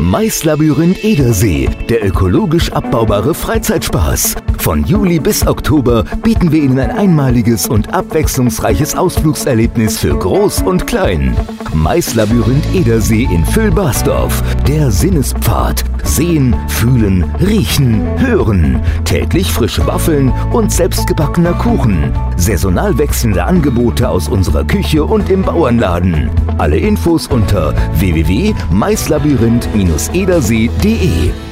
Maislabyrinth Edersee, der ökologisch abbaubare Freizeitspaß. Von Juli bis Oktober bieten wir Ihnen ein einmaliges und abwechslungsreiches Ausflugserlebnis für Groß und Klein. Maislabyrinth Edersee in Füllbarsdorf, der Sinnespfad. Sehen, fühlen, riechen, hören. Täglich frische Waffeln und selbstgebackener Kuchen. Saisonal wechselnde Angebote aus unserer Küche und im Bauernladen. Alle Infos unter www.maislabyrinth-edersee.de